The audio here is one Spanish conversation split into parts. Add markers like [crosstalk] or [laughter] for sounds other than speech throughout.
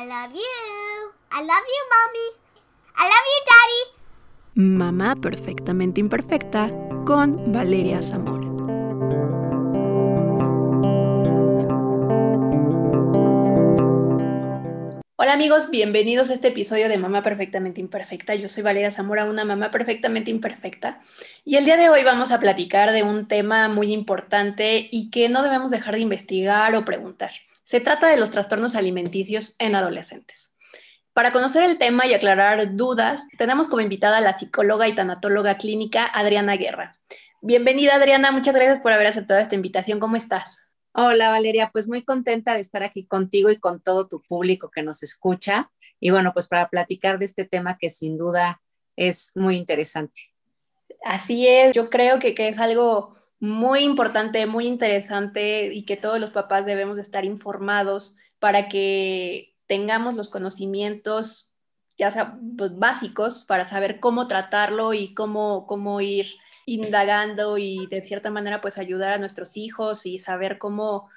I love you. I love you, mommy. I love you, daddy. Mamá perfectamente imperfecta con Valeria Zamora. Hola amigos, bienvenidos a este episodio de Mamá Perfectamente Imperfecta. Yo soy Valeria Zamora, una mamá perfectamente imperfecta. Y el día de hoy vamos a platicar de un tema muy importante y que no debemos dejar de investigar o preguntar. Se trata de los trastornos alimenticios en adolescentes. Para conocer el tema y aclarar dudas, tenemos como invitada a la psicóloga y tanatóloga clínica Adriana Guerra. Bienvenida Adriana, muchas gracias por haber aceptado esta invitación. ¿Cómo estás? Hola Valeria, pues muy contenta de estar aquí contigo y con todo tu público que nos escucha. Y bueno, pues para platicar de este tema que sin duda es muy interesante. Así es, yo creo que, que es algo muy importante, muy interesante y que todos los papás debemos estar informados para que tengamos los conocimientos, ya sea pues, básicos, para saber cómo tratarlo y cómo, cómo ir indagando y de cierta manera pues ayudar a nuestros hijos y saber cómo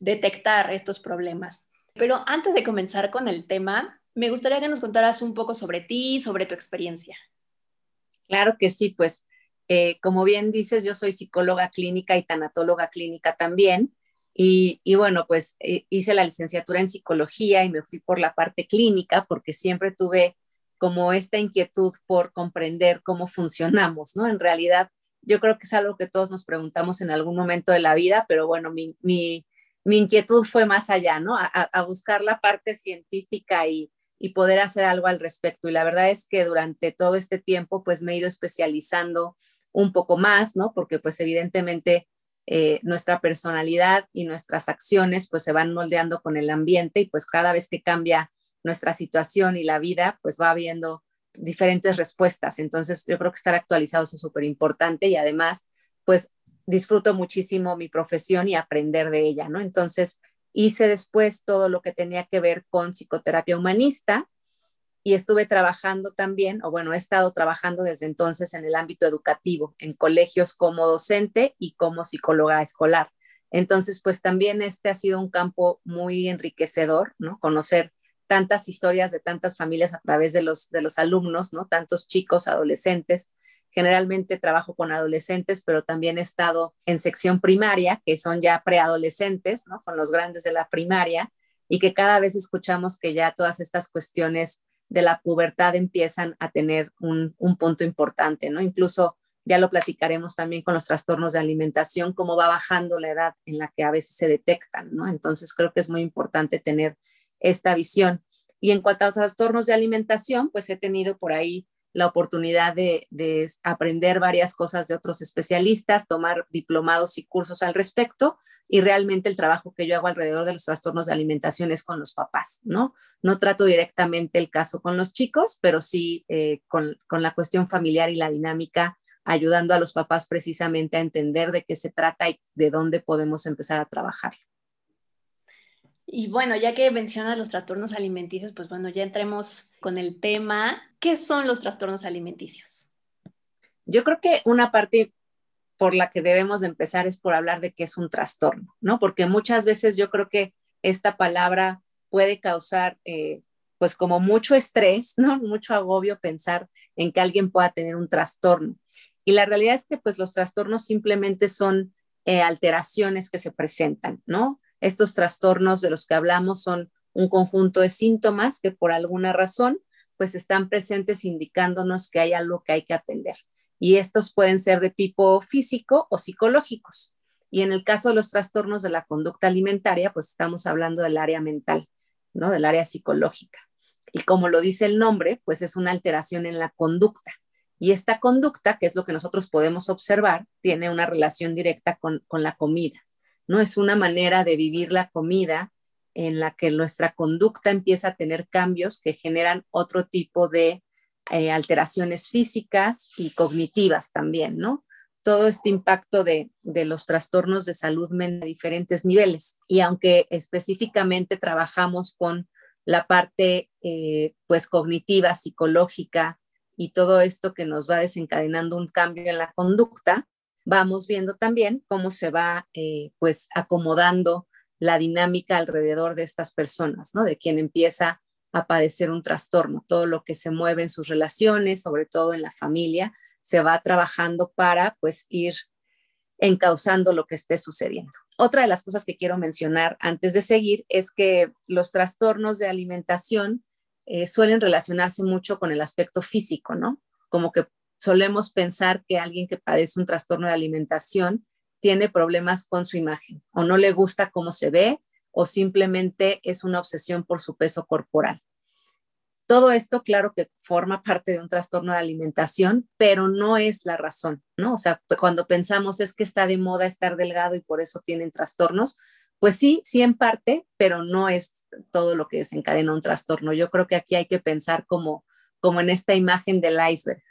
detectar estos problemas. Pero antes de comenzar con el tema, me gustaría que nos contaras un poco sobre ti, sobre tu experiencia. Claro que sí, pues eh, como bien dices, yo soy psicóloga clínica y tanatóloga clínica también. Y, bueno, pues eh, hice la licenciatura en psicología y me fui por la parte clínica porque siempre tuve como esta inquietud por comprender cómo funcionamos, ¿no? En realidad, yo creo que es algo que todos nos preguntamos en algún momento de la vida, pero bueno, mi, mi, mi inquietud fue más allá, ¿no? A, buscar la parte científica y, y poder hacer algo al respecto. Y la verdad es que durante todo este tiempo, pues me he ido especializando un poco más, ¿no? Porque pues evidentemente eh, nuestra personalidad y nuestras acciones pues se van moldeando con el ambiente y pues cada vez que cambia nuestra situación y la vida, pues va habiendo diferentes respuestas. Entonces, yo creo que estar actualizados es súper importante y además, pues disfruto muchísimo mi profesión y aprender de ella, ¿no? Entonces, hice después todo lo que tenía que ver con psicoterapia humanista y estuve trabajando también, o bueno, he estado trabajando desde entonces en el ámbito educativo, en colegios como docente y como psicóloga escolar. Entonces, pues también este ha sido un campo muy enriquecedor, ¿no? Conocer tantas historias de tantas familias a través de los, de los alumnos, ¿no? Tantos chicos, adolescentes. Generalmente trabajo con adolescentes, pero también he estado en sección primaria, que son ya preadolescentes. Con los grandes de la primaria, y que cada vez escuchamos que ya todas estas cuestiones de la pubertad empiezan a tener un, un punto importante, ¿no? Incluso ya lo platicaremos también con los trastornos de alimentación, cómo va bajando la edad en la que a veces se detectan, ¿no? Entonces creo que es muy importante tener esta visión. Y en cuanto a trastornos de alimentación, pues he tenido por ahí la oportunidad de, de, aprender varias cosas de otros especialistas, tomar diplomados y cursos al respecto y realmente el trabajo que yo hago alrededor de los trastornos de alimentación es con los papás, ¿no? No trato directamente el caso con los chicos, pero sí eh, con, con la cuestión familiar y la dinámica, ayudando a los papás precisamente a entender de qué se trata y de dónde podemos empezar a trabajar. Y bueno, ya que mencionas los trastornos alimenticios, pues bueno, ya entremos con el tema. ¿Qué son los trastornos alimenticios? Yo creo que una parte por la que debemos de empezar es por hablar de qué es un trastorno, ¿no? Porque muchas veces yo creo que esta palabra puede causar, eh, pues como mucho estrés, ¿no? Mucho agobio pensar en que alguien pueda tener un trastorno. Y la realidad es que pues los trastornos simplemente son eh, alteraciones que se presentan, ¿no? Estos trastornos de los que hablamos son un conjunto de síntomas que por alguna razón pues están presentes indicándonos que hay algo que hay que atender. Y estos pueden ser de tipo físico o psicológicos. Y en el caso de los trastornos de la conducta alimentaria, pues estamos hablando del área mental, ¿no? Del área psicológica. Y como lo dice el nombre, pues es una alteración en la conducta. Y esta conducta, que es lo que nosotros podemos observar, tiene una relación directa con, con la comida. ¿No? Es una manera de vivir la comida en la que nuestra conducta empieza a tener cambios que generan otro tipo de eh, alteraciones físicas y cognitivas también, ¿no? Todo este impacto de, de los trastornos de salud mental a diferentes niveles. Y aunque específicamente trabajamos con la parte eh, pues cognitiva, psicológica y todo esto que nos va desencadenando un cambio en la conducta, vamos viendo también cómo se va eh, pues acomodando la dinámica alrededor de estas personas, ¿no? De quien empieza a padecer un trastorno. Todo lo que se mueve en sus relaciones, sobre todo en la familia, se va trabajando para pues ir encauzando lo que esté sucediendo. Otra de las cosas que quiero mencionar antes de seguir es que los trastornos de alimentación eh, suelen relacionarse mucho con el aspecto físico, ¿no? Como que solemos pensar que alguien que padece un trastorno de alimentación tiene problemas con su imagen o no le gusta cómo se ve o simplemente es una obsesión por su peso corporal. Todo esto, claro que forma parte de un trastorno de alimentación, pero no es la razón, ¿no? O sea, cuando pensamos es que está de moda estar delgado y por eso tienen trastornos, pues sí, sí en parte, pero no es todo lo que desencadena un trastorno. Yo creo que aquí hay que pensar como, como en esta imagen del iceberg.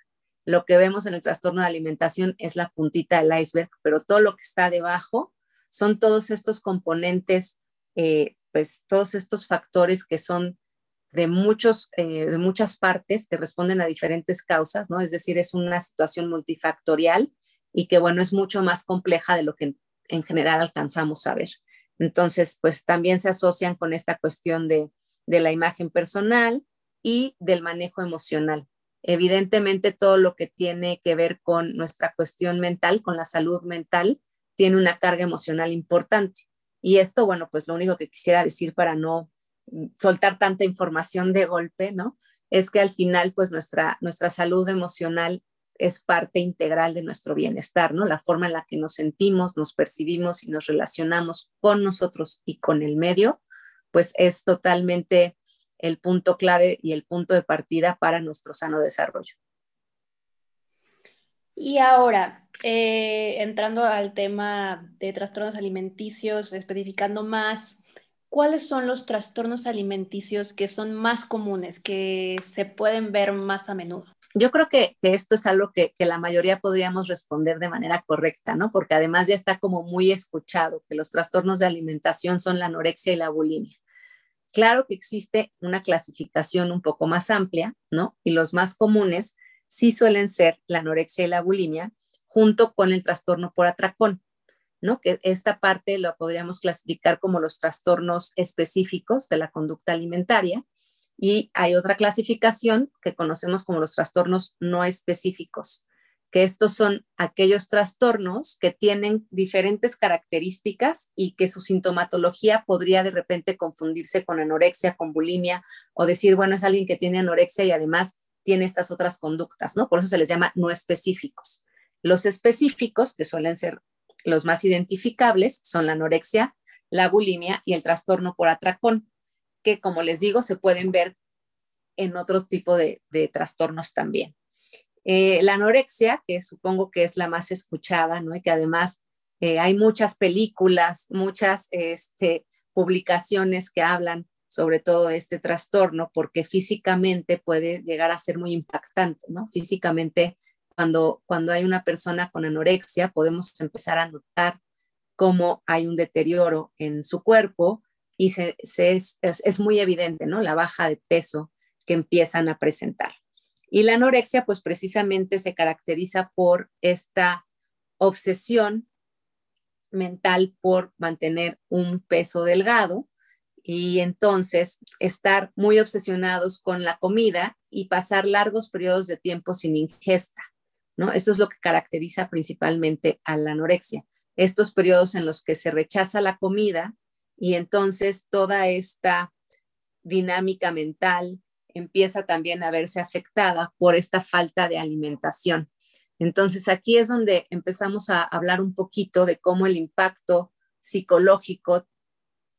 Lo que vemos en el trastorno de alimentación es la puntita del iceberg, pero todo lo que está debajo son todos estos componentes, eh, pues todos estos factores que son de, muchos, eh, de muchas partes que responden a diferentes causas, ¿no? Es decir, es una situación multifactorial y que, bueno, es mucho más compleja de lo que en, general alcanzamos a ver. Entonces, pues también se asocian con esta cuestión de, de la imagen personal y del manejo emocional. Evidentemente, todo lo que tiene que ver con nuestra cuestión mental, con la salud mental, tiene una carga emocional importante. Y esto, bueno, pues lo único que quisiera decir para no soltar tanta información de golpe, ¿no? Es que al final, pues nuestra, nuestra salud emocional es parte integral de nuestro bienestar, ¿no? La forma en la que nos sentimos, nos percibimos y nos relacionamos con nosotros y con el medio, pues es totalmente el punto clave y el punto de partida para nuestro sano desarrollo. Y ahora, eh, entrando al tema de trastornos alimenticios, especificando más, ¿cuáles son los trastornos alimenticios que son más comunes, que se pueden ver más a menudo? Yo creo que, esto es algo que, que, la mayoría podríamos responder de manera correcta, ¿no? Porque además ya está como muy escuchado que los trastornos de alimentación son la anorexia y la bulimia. Claro que existe una clasificación un poco más amplia, ¿no? Y los más comunes sí suelen ser la anorexia y la bulimia junto con el trastorno por atracón. ¿no? Que esta parte lo podríamos clasificar como los trastornos específicos de la conducta alimentaria y hay otra clasificación que conocemos como los trastornos no específicos, que estos son aquellos trastornos que tienen diferentes características y que su sintomatología podría de repente confundirse con anorexia, con bulimia o decir, bueno, es alguien que tiene anorexia y además tiene estas otras conductas, ¿no? Por eso se les llama no específicos. Los específicos, que suelen ser los más identificables son la anorexia, la bulimia y el trastorno por atracón, que como les digo, se pueden ver en otros tipos de, trastornos también. Eh, la anorexia, que supongo que es la más escuchada, ¿no? Que además eh, hay muchas películas, muchas este, publicaciones que hablan sobre todo de este trastorno, porque físicamente puede llegar a ser muy impactante, ¿no? Físicamente cuando, cuando hay una persona con anorexia, podemos empezar a notar cómo hay un deterioro en su cuerpo y se, es, es, muy evidente, ¿no? La baja de peso que empiezan a presentar. Y la anorexia, pues precisamente se caracteriza por esta obsesión mental por mantener un peso delgado y entonces estar muy obsesionados con la comida y pasar largos periodos de tiempo sin ingesta. ¿no? Eso es lo que caracteriza principalmente a la anorexia. Estos periodos en los que se rechaza la comida y entonces toda esta dinámica mental empieza también a verse afectada por esta falta de alimentación. Entonces aquí es donde empezamos a hablar un poquito de cómo el impacto psicológico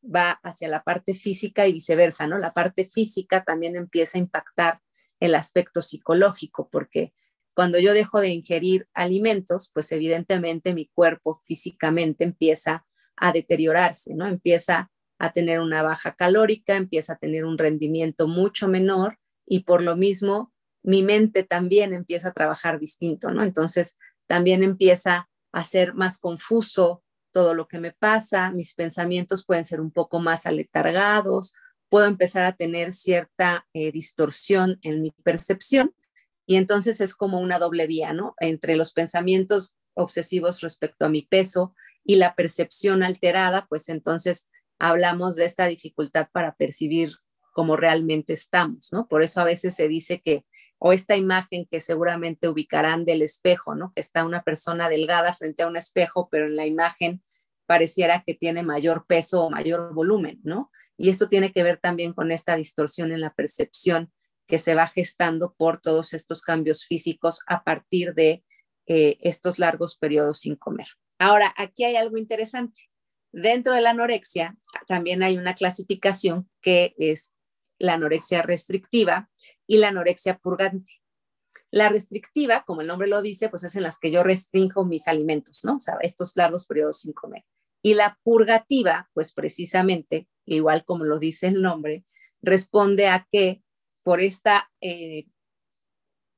va hacia la parte física y viceversa, ¿no? La parte física también empieza a impactar el aspecto psicológico, porque cuando yo dejo de ingerir alimentos, pues evidentemente mi cuerpo físicamente empieza a deteriorarse, ¿no? Empieza a tener una baja calórica, empieza a tener un rendimiento mucho menor y por lo mismo mi mente también empieza a trabajar distinto, ¿no? Entonces también empieza a ser más confuso todo lo que me pasa, mis pensamientos pueden ser un poco más aletargados, puedo empezar a tener cierta eh, distorsión en mi percepción y entonces es como una doble vía, ¿no? Entre los pensamientos obsesivos respecto a mi peso y la percepción alterada, pues entonces hablamos de esta dificultad para percibir como realmente estamos, ¿no? Por eso a veces se dice que, o esta imagen que seguramente ubicarán del espejo, ¿no? Que está una persona delgada frente a un espejo, pero en la imagen pareciera que tiene mayor peso o mayor volumen, ¿no? Y esto tiene que ver también con esta distorsión en la percepción que se va gestando por todos estos cambios físicos a partir de eh, estos largos periodos sin comer. Ahora, aquí hay algo interesante. Dentro de la anorexia también hay una clasificación que es la anorexia restrictiva y la anorexia purgante. La restrictiva, como el nombre lo dice, pues es en las que yo restringo mis alimentos, ¿no? O sea, estos largos periodos sin comer. Y la purgativa, pues precisamente, igual como lo dice el nombre, responde a que por esta, eh,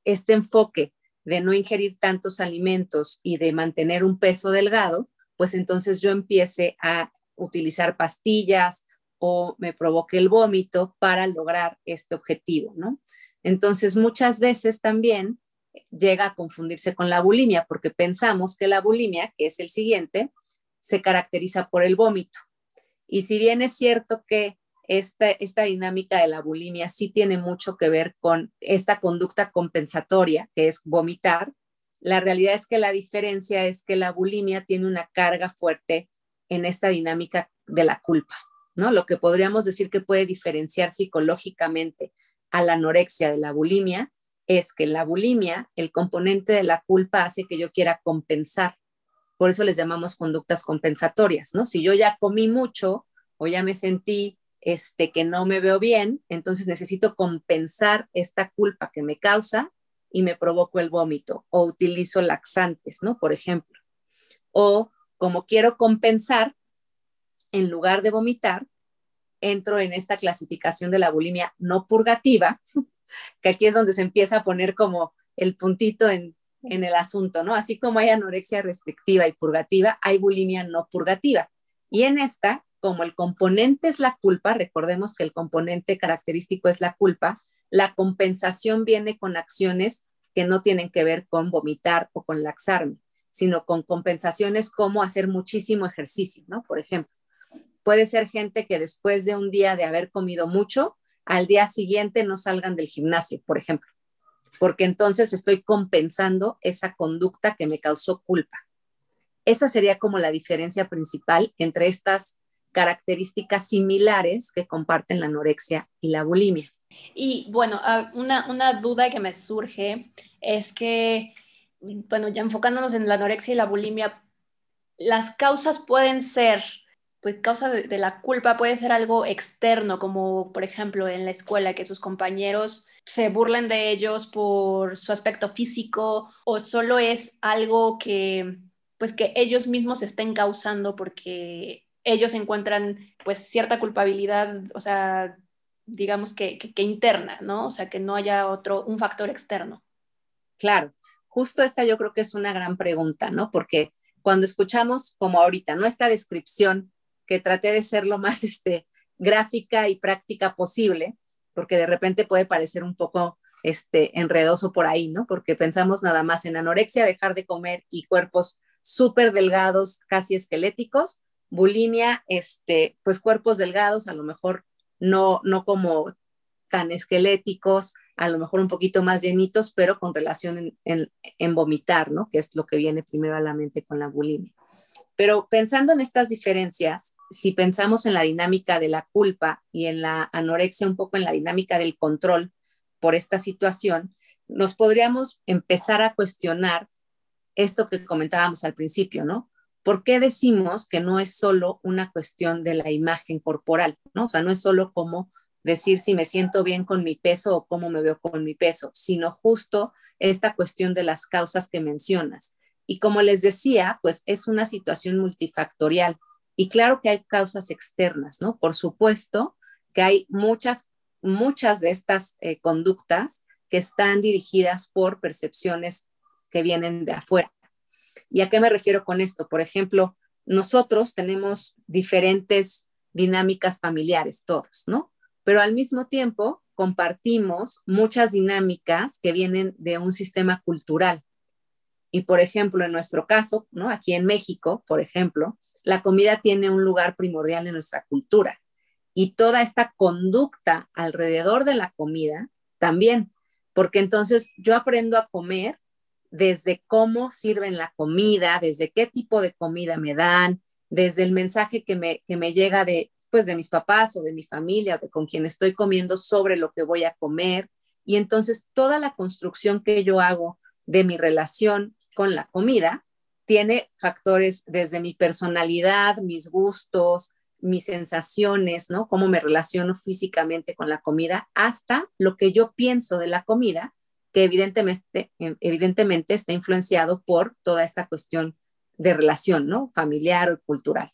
este enfoque de no ingerir tantos alimentos y de mantener un peso delgado, pues entonces yo empiece a utilizar pastillas o me provoque el vómito para lograr este objetivo, ¿no? Entonces muchas veces también llega a confundirse con la bulimia porque pensamos que la bulimia, que es el siguiente, se caracteriza por el vómito. Y si bien es cierto que esta, esta dinámica de la bulimia sí tiene mucho que ver con esta conducta compensatoria, que es vomitar, la realidad es que la diferencia es que la bulimia tiene una carga fuerte en esta dinámica de la culpa, ¿no? Lo que podríamos decir que puede diferenciar psicológicamente a la anorexia de la bulimia es que la bulimia, el componente de la culpa hace que yo quiera compensar por eso les llamamos conductas compensatorias, ¿no? Si yo ya comí mucho o ya me sentí este, que no me veo bien, entonces necesito compensar esta culpa que me causa y me provoco el vómito o utilizo laxantes, ¿no? Por ejemplo. O como quiero compensar, en lugar de vomitar, entro en esta clasificación de la bulimia no purgativa, [laughs] que aquí es donde se empieza a poner como el puntito en en el asunto, ¿no? Así como hay anorexia restrictiva y purgativa, hay bulimia no purgativa. Y en esta, como el componente es la culpa, recordemos que el componente característico es la culpa, la compensación viene con acciones que no tienen que ver con vomitar o con laxarme, sino con compensaciones como hacer muchísimo ejercicio, ¿no? Por ejemplo, puede ser gente que después de un día de haber comido mucho, al día siguiente no salgan del gimnasio, por ejemplo porque entonces estoy compensando esa conducta que me causó culpa. Esa sería como la diferencia principal entre estas características similares que comparten la anorexia y la bulimia. Y bueno, ah, una, una duda que me surge es que, bueno, ya enfocándonos en la anorexia y la bulimia, las causas pueden ser pues causa de, la culpa puede ser algo externo, como por ejemplo en la escuela, que sus compañeros se burlen de ellos por su aspecto físico, o solo es algo que pues que ellos mismos estén causando porque ellos encuentran pues cierta culpabilidad, o sea, digamos que, interna, ¿no? O sea, que no haya otro, un factor externo. Claro, justo esta yo creo que es una gran pregunta, ¿no? Porque cuando escuchamos como ahorita, ¿no? Esta descripción que traté de ser lo más [laughs] este, gráfica y práctica posible, porque de repente puede parecer un poco este, enredoso por ahí, ¿no? Porque pensamos nada más en anorexia, dejar de comer y cuerpos súper delgados, casi esqueléticos, bulimia, este, pues cuerpos delgados, a lo mejor no, no como tan esqueléticos, a lo mejor un poquito más llenitos, pero con relación en, en, en vomitar, ¿no? Que es lo que viene primero a la mente con la bulimia. Pero pensando en estas diferencias, si pensamos en la dinámica de la culpa y en la anorexia, un poco en la dinámica del control por esta situación, nos podríamos empezar a cuestionar esto que comentábamos al principio, ¿no? ¿Por qué decimos que no es solo una cuestión de la imagen corporal, ¿no? O sea, no es solo como decir si me siento bien con mi peso o cómo me veo con mi peso, sino justo esta cuestión de las causas que mencionas. Y como les decía, pues es una situación multifactorial. Y claro que hay causas externas, ¿no? Por supuesto que hay muchas, muchas de estas eh, conductas que están dirigidas por percepciones que vienen de afuera. ¿Y a qué me refiero con esto? Por ejemplo, nosotros tenemos diferentes dinámicas familiares, todos, ¿no? Pero al mismo tiempo compartimos muchas dinámicas que vienen de un sistema cultural. Y por ejemplo, en nuestro caso, ¿no? Aquí en México, por ejemplo, la comida tiene un lugar primordial en nuestra cultura. y toda esta conducta alrededor de la comida también, porque entonces yo aprendo a comer desde cómo sirven la comida, desde qué tipo de comida me dan, desde el mensaje que me, que me llega de, pues, de mis papás o de mi familia o de con quien estoy comiendo sobre lo que voy a comer. Y entonces toda la construcción que yo hago de mi relación con la comida tiene factores desde mi personalidad, mis gustos, mis sensaciones, ¿no? Cómo me relaciono físicamente con la comida, hasta lo que yo pienso de la comida, que evidentemente, evidentemente está influenciado por toda esta cuestión de relación, ¿no? Familiar o cultural.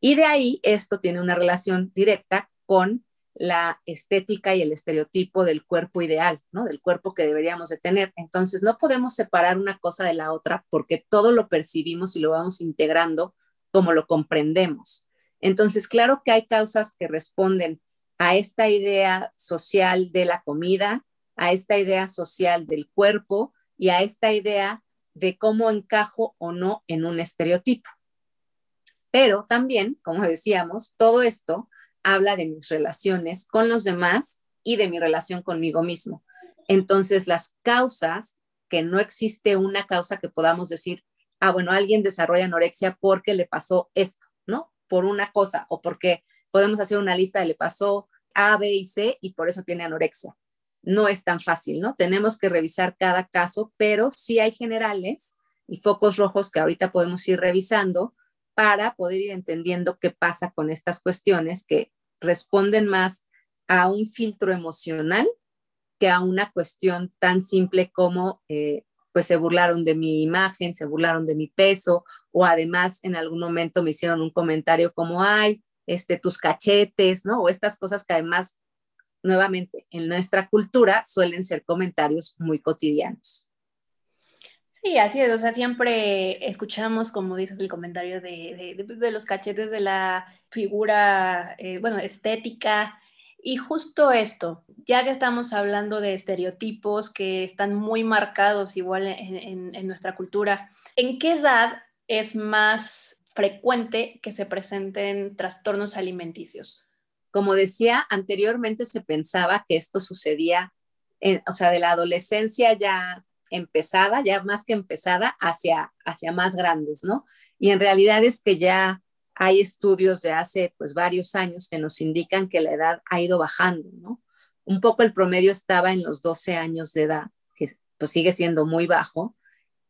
Y de ahí esto tiene una relación directa con la estética y el estereotipo del cuerpo ideal, ¿no? Del cuerpo que deberíamos de tener. Entonces, no podemos separar una cosa de la otra porque todo lo percibimos y lo vamos integrando como lo comprendemos. Entonces, claro que hay causas que responden a esta idea social de la comida, a esta idea social del cuerpo y a esta idea de cómo encajo o no en un estereotipo. Pero también, como decíamos, todo esto habla de mis relaciones con los demás y de mi relación conmigo mismo. Entonces, las causas, que no existe una causa que podamos decir, ah, bueno, alguien desarrolla anorexia porque le pasó esto, ¿no? Por una cosa, o porque podemos hacer una lista de le pasó A, B y C y por eso tiene anorexia. No es tan fácil, ¿no? Tenemos que revisar cada caso, pero sí hay generales y focos rojos que ahorita podemos ir revisando para poder ir entendiendo qué pasa con estas cuestiones que responden más a un filtro emocional que a una cuestión tan simple como, eh, pues se burlaron de mi imagen, se burlaron de mi peso, o además en algún momento me hicieron un comentario como, ay, este, tus cachetes, ¿no? O estas cosas que además, nuevamente, en nuestra cultura suelen ser comentarios muy cotidianos. Sí, así es, o sea, siempre escuchamos, como dices, el comentario de, los cachetes de la figura, eh, bueno, estética, y justo esto, ya que estamos hablando de estereotipos que están muy marcados igual en, en, nuestra cultura, ¿en qué edad es más frecuente que se presenten trastornos alimenticios? Como decía, anteriormente se pensaba que esto sucedía, o sea, de la adolescencia ya empezada, ya más que empezada, hacia, hacia más grandes, ¿no? Y en realidad es que ya hay estudios de hace pues varios años que nos indican que la edad ha ido bajando, ¿no? Un poco el promedio estaba en los 12 años de edad, que pues sigue siendo muy bajo.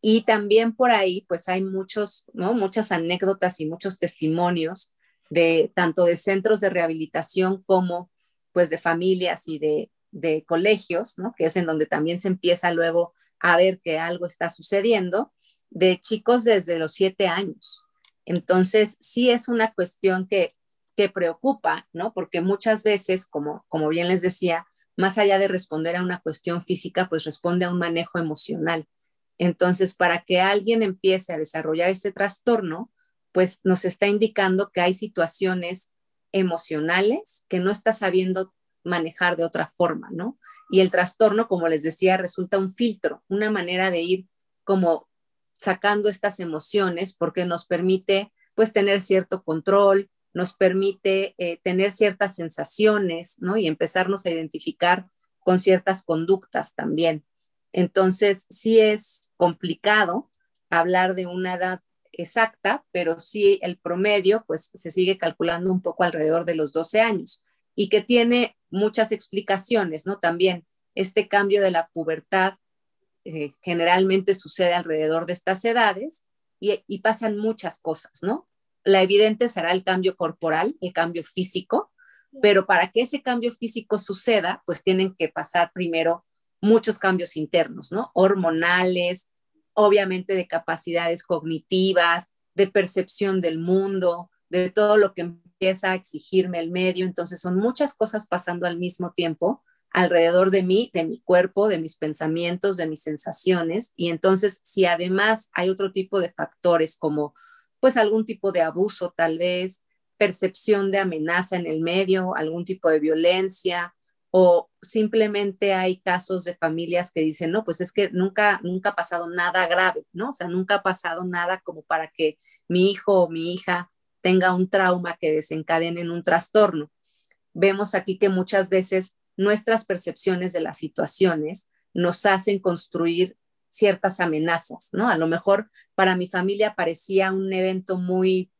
Y también por ahí pues hay muchos, ¿no? Muchas anécdotas y muchos testimonios de tanto de centros de rehabilitación como pues de familias y de, de colegios, ¿no? Que es en donde también se empieza luego a ver que algo está sucediendo, de chicos desde los siete años. Entonces, sí es una cuestión que, que preocupa, ¿no? Porque muchas veces, como, como bien les decía, más allá de responder a una cuestión física, pues responde a un manejo emocional. Entonces, para que alguien empiece a desarrollar este trastorno, pues nos está indicando que hay situaciones emocionales que no está sabiendo manejar de otra forma, ¿no? Y el trastorno, como les decía, resulta un filtro, una manera de ir como sacando estas emociones porque nos permite pues tener cierto control, nos permite eh, tener ciertas sensaciones, ¿no? Y empezarnos a identificar con ciertas conductas también. Entonces, sí es complicado hablar de una edad exacta, pero sí el promedio, pues se sigue calculando un poco alrededor de los 12 años y que tiene muchas explicaciones, ¿no? También este cambio de la pubertad eh, generalmente sucede alrededor de estas edades y, y, pasan muchas cosas, ¿no? La evidente será el cambio corporal, el cambio físico, pero para que ese cambio físico suceda, pues tienen que pasar primero muchos cambios internos, ¿no? Hormonales, obviamente de capacidades cognitivas, de percepción del mundo, de todo lo que empieza a exigirme el medio. Entonces son muchas cosas pasando al mismo tiempo alrededor de mí, de mi cuerpo, de mis pensamientos, de mis sensaciones. Y entonces si además hay otro tipo de factores como pues algún tipo de abuso tal vez, percepción de amenaza en el medio, algún tipo de violencia, o simplemente hay casos de familias que dicen, no, pues es que nunca, nunca ha pasado nada grave, ¿no? O sea, nunca ha pasado nada como para que mi hijo o mi hija tenga un trauma que desencadene en un trastorno. vemos aquí que muchas veces nuestras percepciones de las situaciones nos hacen construir ciertas amenazas, ¿no? A lo mejor para mi familia parecía un evento muy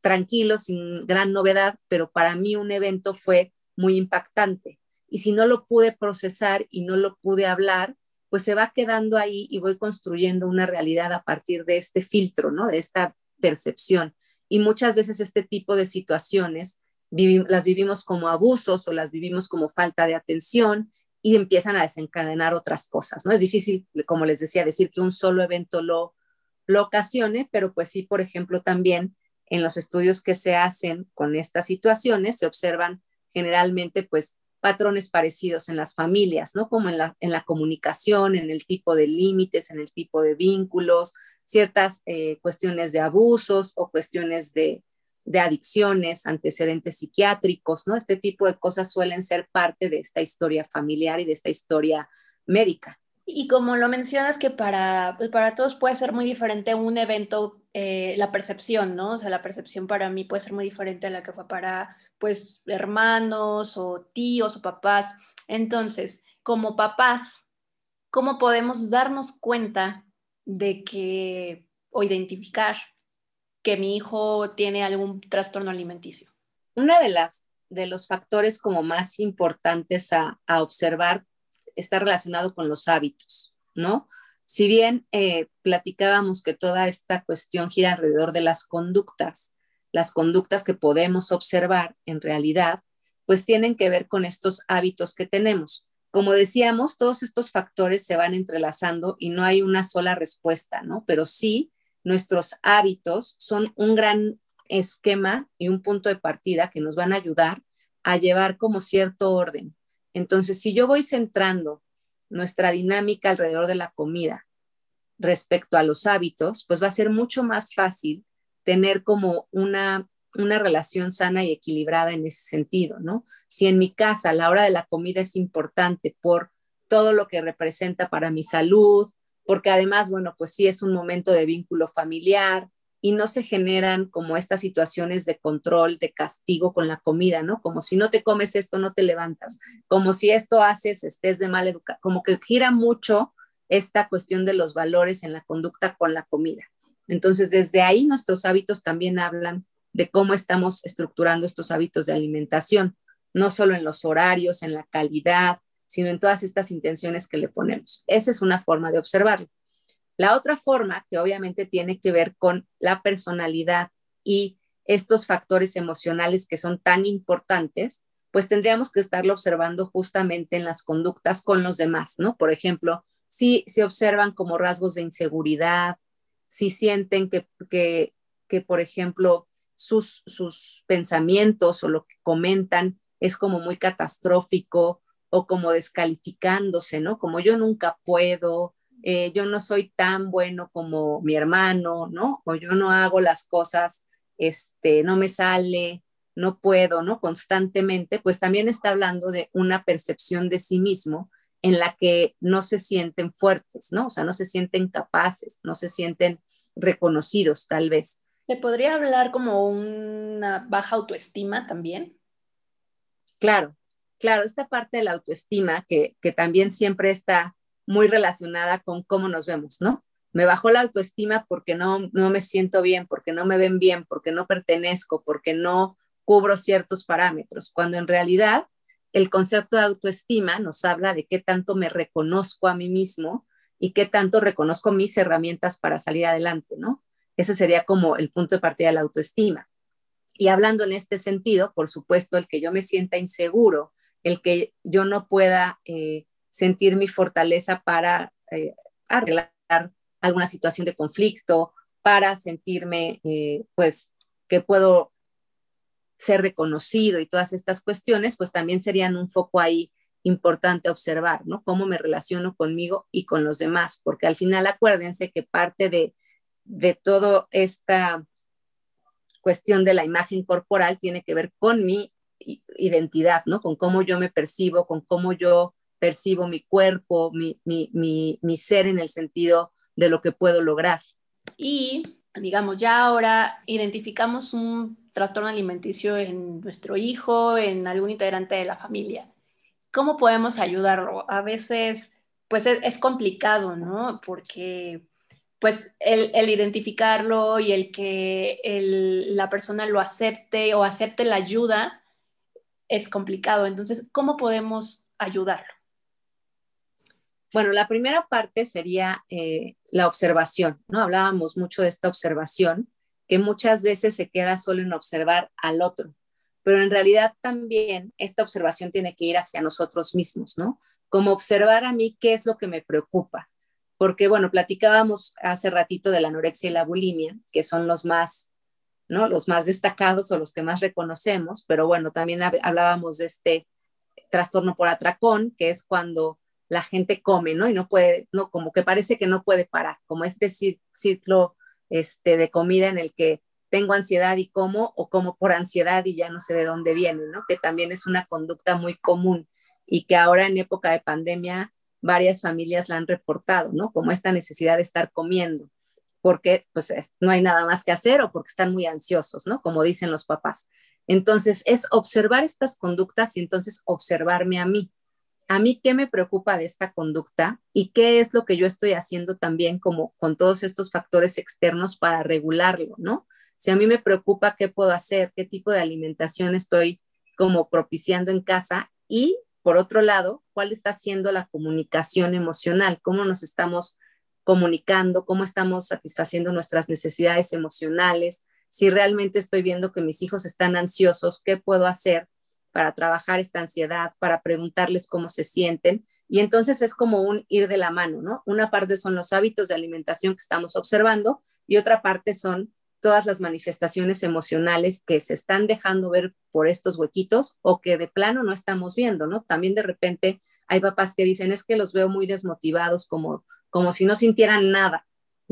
tranquilo, sin gran novedad, pero para mí un evento fue muy impactante. Y si no lo pude procesar y no lo pude hablar, pues se va quedando ahí y voy construyendo una realidad a partir de este filtro, ¿no? De esta percepción. Y muchas veces este tipo de situaciones las vivimos como abusos o las vivimos como falta de atención y empiezan a desencadenar otras cosas, ¿no? Es difícil, como les decía, decir que un solo evento lo, lo ocasione, pero pues sí, por ejemplo, también en los estudios que se hacen con estas situaciones se observan generalmente pues patrones parecidos en las familias, ¿no? Como en la, en la comunicación, en el tipo de límites, en el tipo de vínculos, ciertas eh, cuestiones de abusos o cuestiones de, de adicciones, antecedentes psiquiátricos, ¿no? Este tipo de cosas suelen ser parte de esta historia familiar y de esta historia médica. Y como lo mencionas que para, pues para todos puede ser muy diferente un evento, eh, la percepción, ¿no? O sea, la percepción para mí puede ser muy diferente a la que fue para, pues, hermanos o tíos o papás. Entonces, como papás, ¿cómo podemos darnos cuenta de que, o identificar que mi hijo tiene algún trastorno alimenticio? Una de las de los factores como más importantes a, a observar está relacionado con los hábitos, ¿no? Si bien eh, platicábamos que toda esta cuestión gira alrededor de las conductas, las conductas que podemos observar en realidad, pues tienen que ver con estos hábitos que tenemos. Como decíamos, todos estos factores se van entrelazando y no hay una sola respuesta, ¿no? Pero sí, nuestros hábitos son un gran esquema y un punto de partida que nos van a ayudar a llevar como cierto orden, entonces, si yo voy centrando nuestra dinámica alrededor de la comida respecto a los hábitos, pues va a ser mucho más fácil tener como una, una relación sana y equilibrada en ese sentido, ¿no? Si en mi casa la hora de la comida es importante por todo lo que representa para mi salud, porque además, bueno, pues sí es un momento de vínculo familiar, y no se generan como estas situaciones de control, de castigo con la comida, ¿no? Como si no te comes esto, no te levantas, como si esto haces, estés de mal educación, como que gira mucho esta cuestión de los valores en la conducta con la comida. Entonces, desde ahí nuestros hábitos también hablan de cómo estamos estructurando estos hábitos de alimentación, no solo en los horarios, en la calidad, sino en todas estas intenciones que le ponemos. Esa es una forma de observarlo. La otra forma, que obviamente tiene que ver con la personalidad y estos factores emocionales que son tan importantes, pues tendríamos que estarlo observando justamente en las conductas con los demás, ¿no? Por ejemplo, si se observan como rasgos de inseguridad, si sienten que, que, que por ejemplo, sus, sus pensamientos o lo que comentan es como muy catastrófico o como descalificándose, ¿no? Como yo nunca puedo, eh, yo no soy tan bueno como mi hermano, ¿no? O yo no hago las cosas, este, no me sale, no puedo, ¿no? Constantemente, pues también está hablando de una percepción de sí mismo en la que no se sienten fuertes, ¿no? O sea, no se sienten capaces, no se sienten reconocidos, tal vez. ¿Se podría hablar como una baja autoestima también? Claro, claro, esta parte de la autoestima que, que también siempre está muy relacionada con cómo nos vemos, ¿no? Me bajó la autoestima porque no, no me siento bien, porque no me ven bien, porque no pertenezco, porque no cubro ciertos parámetros, cuando en realidad el concepto de autoestima nos habla de qué tanto me reconozco a mí mismo y qué tanto reconozco mis herramientas para salir adelante, ¿no? Ese sería como el punto de partida de la autoestima. Y hablando en este sentido, por supuesto, el que yo me sienta inseguro, el que yo no pueda eh, sentir mi fortaleza para eh, arreglar alguna situación de conflicto, para sentirme, eh, pues, que puedo ser reconocido y todas estas cuestiones, pues también serían un foco ahí importante observar, ¿no? Cómo me relaciono conmigo y con los demás, porque al final acuérdense que parte de, de toda esta cuestión de la imagen corporal tiene que ver con mi identidad, ¿no? Con cómo yo me percibo, con cómo yo percibo mi cuerpo, mi, mi, mi, mi ser en el sentido de lo que puedo lograr. Y, digamos, ya ahora identificamos un trastorno alimenticio en nuestro hijo, en algún integrante de la familia. ¿Cómo podemos ayudarlo? A veces, pues es, complicado, ¿no? Porque, pues, el, identificarlo y el que la persona lo acepte o acepte la ayuda es complicado. Entonces, ¿cómo podemos ayudarlo? Bueno, la primera parte sería eh, la observación, ¿no? Hablábamos mucho de esta observación, que muchas veces se queda solo en observar al otro, pero en realidad también esta observación tiene que ir hacia nosotros mismos, ¿no? Como observar a mí qué es lo que me preocupa, porque bueno, platicábamos hace ratito de la anorexia y la bulimia, que son los más, ¿no? Los más destacados o los que más reconocemos, pero bueno, también hablábamos de este trastorno por atracón, que es cuando la gente come, ¿no? Y no puede, no, como que parece que no puede parar, como este ciclo este, de comida en el que tengo ansiedad y como, o como por ansiedad y ya no sé de dónde viene, ¿no? Que también es una conducta muy común y que ahora en época de pandemia varias familias la han reportado, ¿no? Como esta necesidad de estar comiendo, porque pues no hay nada más que hacer o porque están muy ansiosos, ¿no? Como dicen los papás. Entonces es observar estas conductas y entonces observarme a mí a mí qué me preocupa de esta conducta y qué es lo que yo estoy haciendo también como con todos estos factores externos para regularlo, ¿no? Si a mí me preocupa qué puedo hacer, qué tipo de alimentación estoy como propiciando en casa y por otro lado, cuál está siendo la comunicación emocional, cómo nos estamos comunicando, cómo estamos satisfaciendo nuestras necesidades emocionales, si realmente estoy viendo que mis hijos están ansiosos, qué puedo hacer para trabajar esta ansiedad, para preguntarles cómo se sienten. Y entonces es como un ir de la mano, ¿no? Una parte son los hábitos de alimentación que estamos observando y otra parte son todas las manifestaciones emocionales que se están dejando ver por estos huequitos o que de plano no estamos viendo, ¿no? También de repente hay papás que dicen, es que los veo muy desmotivados, como, como si no sintieran nada.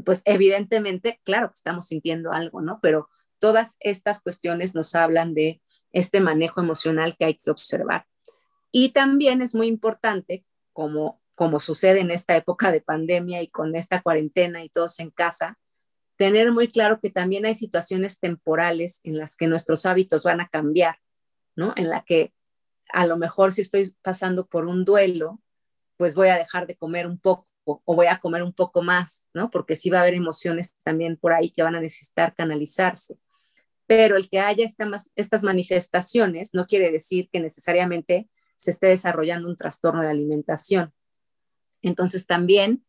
pues evidentemente, claro que estamos sintiendo algo, ¿no? Pero Todas estas cuestiones nos hablan de este manejo emocional que hay que observar. Y también es muy importante, como, como sucede en esta época de pandemia y con esta cuarentena y todos en casa, tener muy claro que también hay situaciones temporales en las que nuestros hábitos van a cambiar, ¿no? En la que a lo mejor si estoy pasando por un duelo, pues voy a dejar de comer un poco o voy a comer un poco más, ¿no? Porque sí va a haber emociones también por ahí que van a necesitar canalizarse pero el que haya estas manifestaciones no quiere decir que necesariamente se esté desarrollando un trastorno de alimentación. Entonces también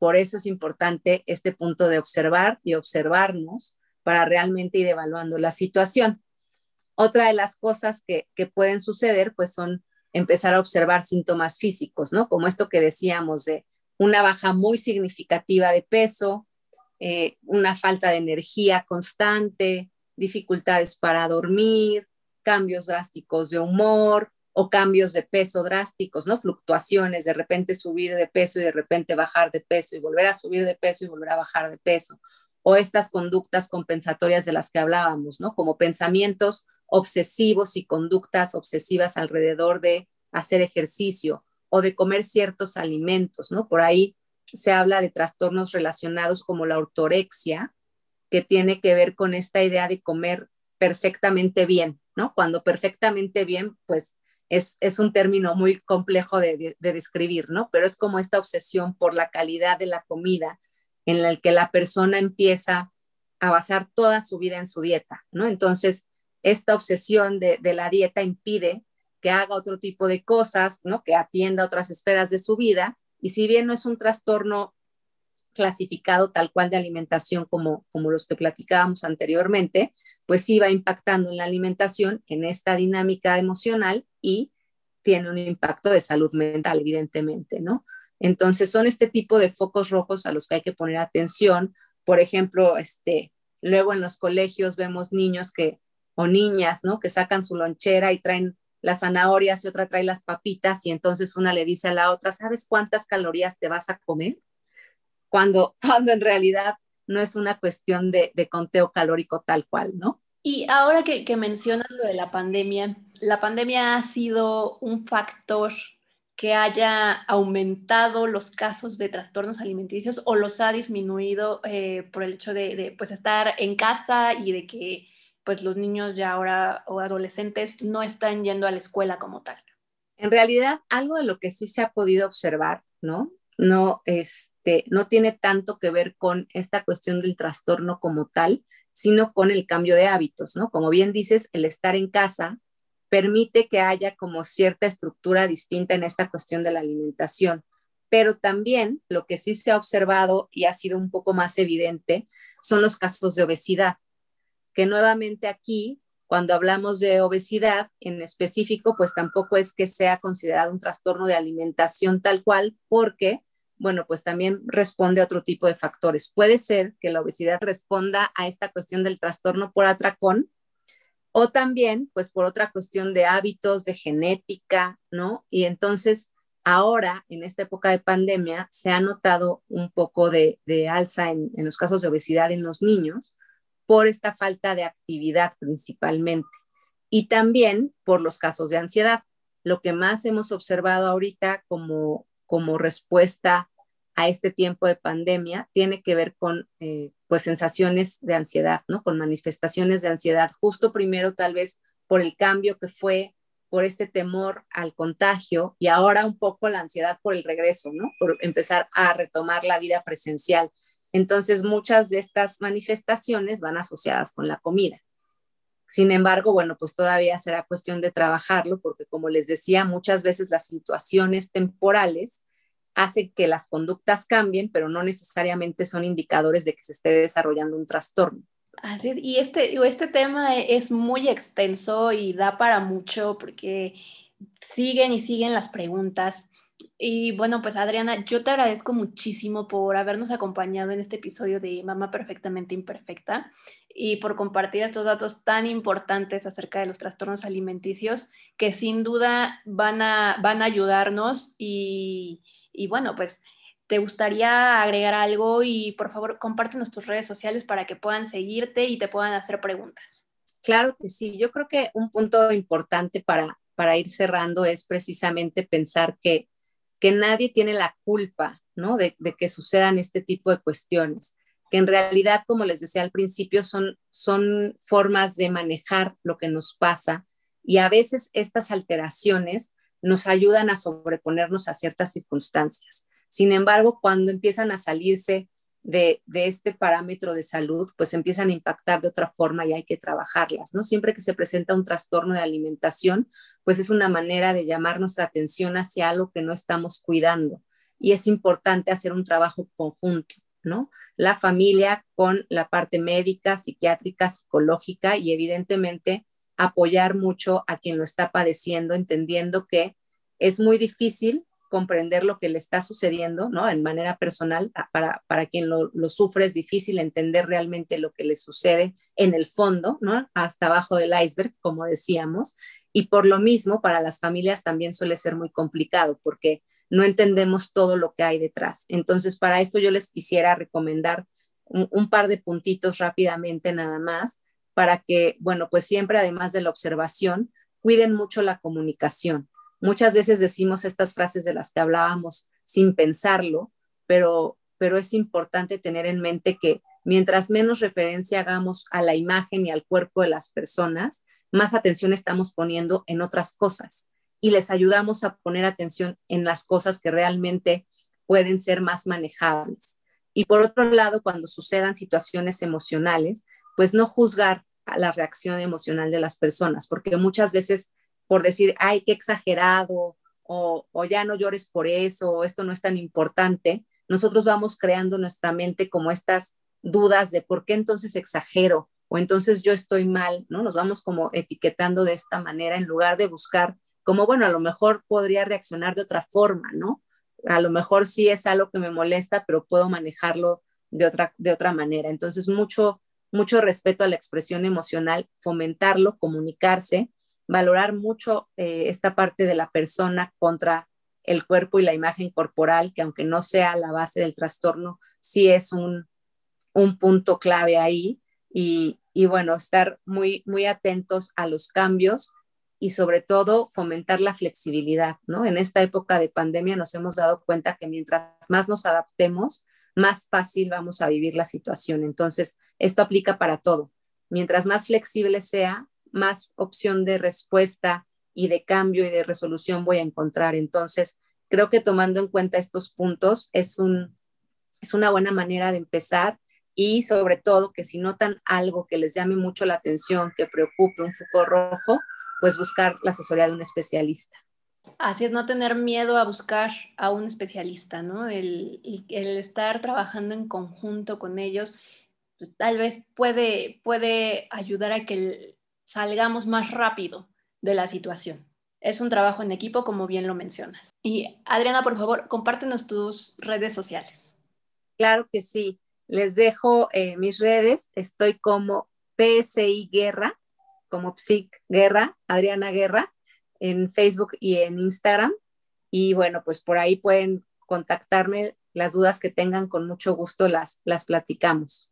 por eso es importante este punto de observar y observarnos para realmente ir evaluando la situación. Otra de las cosas que, pueden suceder pues son empezar a observar síntomas físicos, ¿no? Como esto que decíamos de una baja muy significativa de peso, eh, una falta de energía constante, dificultades para dormir, cambios drásticos de humor o cambios de peso drásticos, ¿no? Fluctuaciones, de repente subir de peso y de repente bajar de peso y volver a subir de peso y volver a bajar de peso. O estas conductas compensatorias de las que hablábamos, ¿no? Como pensamientos obsesivos y conductas obsesivas alrededor de hacer ejercicio o de comer ciertos alimentos, ¿no? Por ahí se habla de trastornos relacionados como la ortorexia, que tiene que ver con esta idea de comer perfectamente bien, ¿no? Cuando perfectamente bien, pues es, un término muy complejo de, describir, ¿no? Pero es como esta obsesión por la calidad de la comida en la que la persona empieza a basar toda su vida en su dieta, ¿no? Entonces, esta obsesión de, de la dieta impide que haga otro tipo de cosas, ¿no? Que atienda otras esferas de su vida. Y si bien no es un trastorno clasificado tal cual de alimentación como, como los que platicábamos anteriormente, pues sí va impactando en la alimentación, en esta dinámica emocional y tiene un impacto de salud mental, evidentemente, ¿no? Entonces son este tipo de focos rojos a los que hay que poner atención. Por ejemplo, este, luego en los colegios vemos niños que, o niñas, ¿no? Que sacan su lonchera y traen las zanahorias y otra trae las papitas y entonces una le dice a la otra, ¿sabes cuántas calorías te vas a comer? Cuando, [laughs] cuando en realidad no es una cuestión de, conteo calórico tal cual, ¿no? Y ahora que, que, mencionas lo de la pandemia, ¿la pandemia ha sido un factor que haya aumentado los casos de trastornos alimenticios o los ha disminuido eh, por el hecho de, pues, estar en casa y de que pues los niños ya ahora o adolescentes no están yendo a la escuela como tal. En realidad, algo de lo que sí se ha podido observar, ¿no? No, este, no tiene tanto que ver con esta cuestión del trastorno como tal, sino con el cambio de hábitos, ¿no? Como bien dices, el estar en casa permite que haya como cierta estructura distinta en esta cuestión de la alimentación. Pero también lo que sí se ha observado y ha sido un poco más evidente son los casos de obesidad, que nuevamente aquí, cuando hablamos de obesidad en específico, pues tampoco es que sea considerado un trastorno de alimentación tal cual, porque bueno, pues también responde a otro tipo de factores. Puede ser que la obesidad responda a esta cuestión del trastorno por atracón o también, pues por otra cuestión de hábitos, de genética, ¿no? Y entonces, ahora, en esta época de pandemia, se ha notado un poco de, alza en, los casos de obesidad en los niños por esta falta de actividad principalmente y también por los casos de ansiedad. Lo que más hemos observado ahorita como, como respuesta a este tiempo de pandemia tiene que ver con eh, pues sensaciones de ansiedad, ¿no? Con manifestaciones de ansiedad, justo primero tal vez por el cambio que fue, por este temor al contagio y ahora un poco la ansiedad por el regreso, ¿no? Por empezar a retomar la vida presencial. Entonces muchas de estas manifestaciones van asociadas con la comida. Sin embargo, bueno, pues todavía será cuestión de trabajarlo porque como les decía, muchas veces las situaciones temporales hace que las conductas cambien, pero no necesariamente son indicadores de que se esté desarrollando un trastorno. Y este, este tema e, es muy extenso y da para mucho porque siguen y siguen las preguntas. Y bueno, pues Adriana, yo te agradezco muchísimo por habernos acompañado en este episodio de Mamá Perfectamente Imperfecta y por compartir estos datos tan importantes acerca de los trastornos alimenticios que sin duda van a, van a ayudarnos y, y bueno, pues te gustaría agregar algo y por favor compártenos tus redes sociales para que puedan seguirte y te puedan hacer preguntas. Claro que sí, yo creo que un punto importante para, para ir cerrando es precisamente pensar que, que nadie tiene la culpa ¿no? de, que sucedan este tipo de cuestiones, que en realidad, como les decía al principio, son, son formas de manejar lo que nos pasa y a veces estas alteraciones nos ayudan a sobreponernos a ciertas circunstancias. Sin embargo, cuando empiezan a salirse de, este parámetro de salud, pues empiezan a impactar de otra forma y hay que trabajarlas, ¿no? Siempre que se presenta un trastorno de alimentación, pues es una manera de llamar nuestra atención hacia algo que no estamos cuidando. Y es importante hacer un trabajo conjunto, ¿no? La familia con la parte médica, psiquiátrica, psicológica y evidentemente apoyar mucho a quien lo está padeciendo, entendiendo que es muy difícil comprender lo que le está sucediendo, ¿no? En manera personal, para, para quien lo, sufre es difícil entender realmente lo que le sucede en el fondo, ¿no? Hasta abajo del iceberg, como decíamos. Y por lo mismo, para las familias también suele ser muy complicado porque no entendemos todo lo que hay detrás. Entonces, para esto yo les quisiera recomendar un par de puntitos rápidamente nada más para que, bueno, pues siempre además de la observación, cuiden mucho la comunicación. Muchas veces decimos estas frases de las que hablábamos sin pensarlo, pero, pero es importante tener en mente que mientras menos referencia hagamos a la imagen y al cuerpo de las personas, más atención estamos poniendo en otras cosas y les ayudamos a poner atención en las cosas que realmente pueden ser más manejables. Y por otro lado, cuando sucedan situaciones emocionales, pues no juzgar a la reacción emocional de las personas, porque muchas veces por decir, ay, qué exagerado, o, ya no llores por eso, o esto no es tan importante, nosotros vamos creando nuestra mente como estas dudas de por qué entonces exagero o entonces yo estoy mal, ¿no? Nos vamos como etiquetando de esta manera en lugar de buscar como, bueno, a lo mejor podría reaccionar de otra forma, ¿no? A lo mejor sí es algo que me molesta, pero puedo manejarlo de otra, de otra manera. Entonces, mucho, mucho respeto a la expresión emocional, fomentarlo, comunicarse, valorar mucho eh, esta parte de la persona contra el cuerpo y la imagen corporal, que aunque no sea la base del trastorno, sí es un, un punto clave ahí. Y, y, bueno, estar muy, muy atentos a los cambios y sobre todo fomentar la flexibilidad, ¿no? En esta época de pandemia nos hemos dado cuenta que mientras más nos adaptemos, más fácil vamos a vivir la situación. Entonces, esto aplica para todo. mientras más flexible sea, más opción de respuesta y de cambio y de resolución voy a encontrar. Entonces, creo que tomando en cuenta estos puntos es, un, es una buena manera de empezar y sobre todo que si notan algo que les llame mucho la atención, que preocupe un foco rojo, pues buscar la asesoría de un especialista. Así es, no tener miedo a buscar a un especialista, ¿no? El, el, estar trabajando en conjunto con ellos, pues, tal vez puede, puede ayudar a que salgamos más rápido de la situación. Es un trabajo en equipo, como bien lo mencionas. Y Adriana, por favor, compártenos tus redes sociales. Claro que sí. Les dejo eh, mis redes. Estoy como PSI Guerra, como PSIC Guerra, Adriana Guerra, en Facebook y en Instagram. Y bueno, pues por ahí pueden contactarme las dudas que tengan, con mucho gusto las, las platicamos.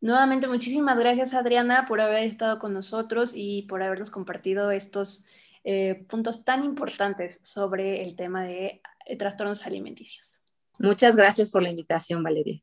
Nuevamente, muchísimas gracias Adriana por haber estado con nosotros y por habernos compartido estos eh, puntos tan importantes sobre el tema de eh, trastornos alimenticios. Muchas gracias por la invitación, Valeria.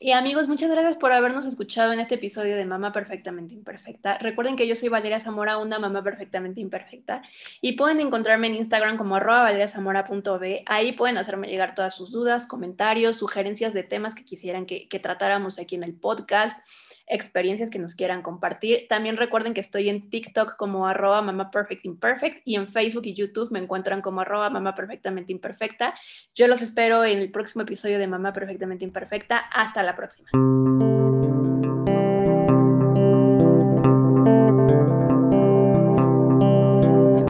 Y amigos, muchas gracias por habernos escuchado en este episodio de Mamá Perfectamente Imperfecta. Recuerden que yo soy Valeria Zamora, una mamá perfectamente imperfecta, y pueden encontrarme en Instagram como arroba valeriazamora.b. Ahí pueden hacerme llegar todas sus dudas, comentarios, sugerencias de temas que quisieran que, que tratáramos aquí en el podcast experiencias que nos quieran compartir. También recuerden que estoy en TikTok como arroba mamá perfect imperfect y en Facebook y YouTube me encuentran como arroba mamá perfectamente imperfecta. Yo los espero en el próximo episodio de Mamá Perfectamente Imperfecta. Hasta la próxima.